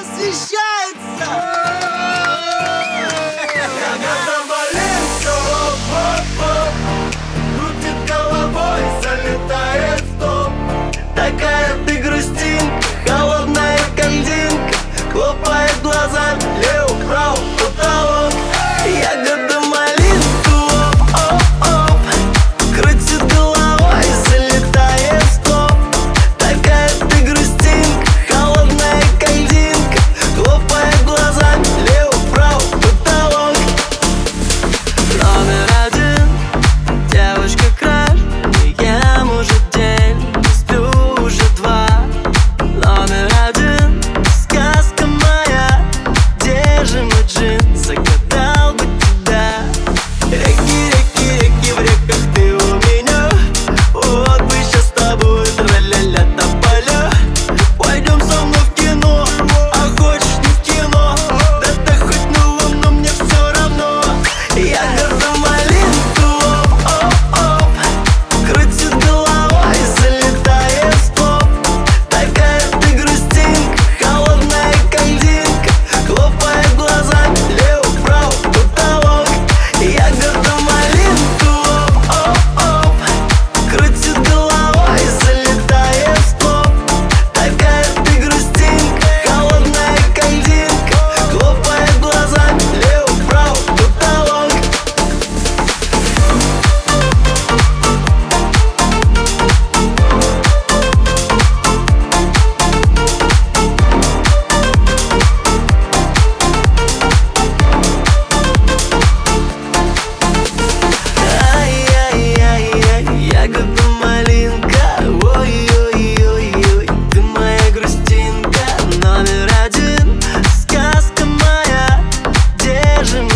освещается! скажем